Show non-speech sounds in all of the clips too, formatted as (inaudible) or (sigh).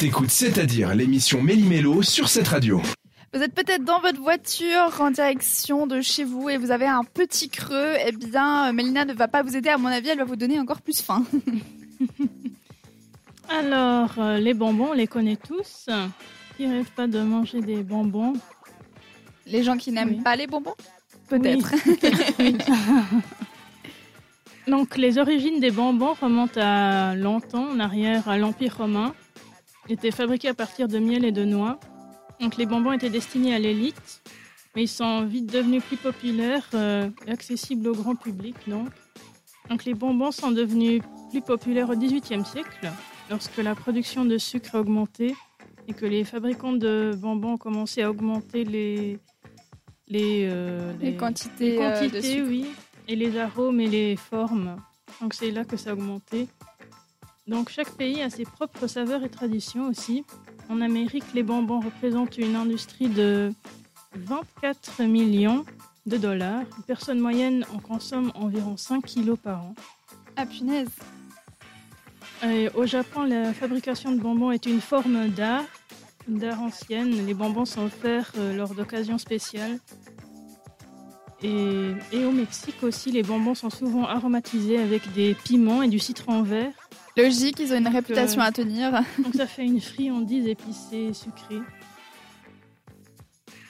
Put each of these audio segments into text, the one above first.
T'écoutes C'est-à-dire l'émission Méli-Mélo sur cette radio. Vous êtes peut-être dans votre voiture en direction de chez vous et vous avez un petit creux. Eh bien, Mélina ne va pas vous aider. À mon avis, elle va vous donner encore plus faim. (laughs) Alors, euh, les bonbons, on les connaît tous. Qui rêve pas de manger des bonbons? Les gens qui n'aiment Oui. pas les bonbons? Peut-être. (laughs) Oui. Donc, les origines des bonbons remontent à longtemps, en arrière, à l'Empire romain. Étaient fabriqués à partir de miel et de noix. Donc, les bonbons étaient destinés à l'élite, mais ils sont vite devenus plus populaires euh, et accessibles au grand public. Donc. donc, les bonbons sont devenus plus populaires au XVIIIe siècle, lorsque la production de sucre a augmenté et que les fabricants de bonbons ont commencé à augmenter les, les, euh, Les quantités, les euh, de sucre. oui, et les arômes et les formes. Donc c'est là que ça a augmenté. Donc chaque pays a ses propres saveurs et traditions aussi. En Amérique, les bonbons représentent une industrie de 24 millions de dollars. Une personne moyenne en consomme environ 5 kilos par an. Ah punaise. Et au Japon, la fabrication de bonbons est une forme d'art, d'art ancienne. Les bonbons sont offerts euh, lors d'occasions spéciales. Et, et au Mexique aussi, les bonbons sont souvent aromatisés avec des piments et du citron vert. Logique, ils ont une Donc, réputation euh, à tenir. Donc ça fait une friandise épicée et sucrée.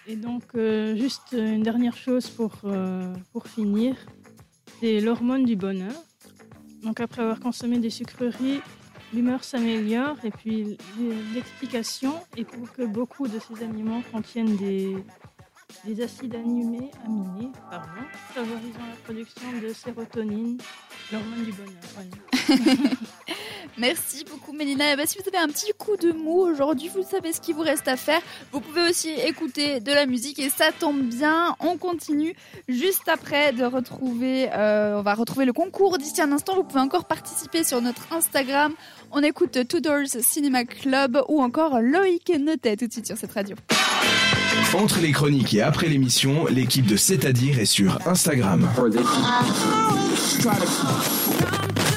Et donc, euh, juste une dernière chose pour, euh, pour finir, c'est l'hormone du bonheur. Donc après avoir consommé des sucreries, l'humeur s'améliore et puis l'explication est pour que beaucoup de ces aliments contiennent des, des acides aminés, aminés pardon, favorisant la production de sérotonine, l'hormone du bonheur. (laughs) Merci beaucoup Mélina. Eh ben, si vous avez un petit coup de mou aujourd'hui, vous savez ce qu'il vous reste à faire. Vous pouvez aussi écouter de la musique et ça tombe bien. On continue juste après de retrouver, euh, on va retrouver le concours d'ici un instant. Vous pouvez encore participer sur notre Instagram. On écoute Two Doors Cinema Club ou encore Loïc Notet tout de suite sur cette radio. Entre les chroniques et après l'émission, l'équipe de C'est-à-dire est sur Instagram.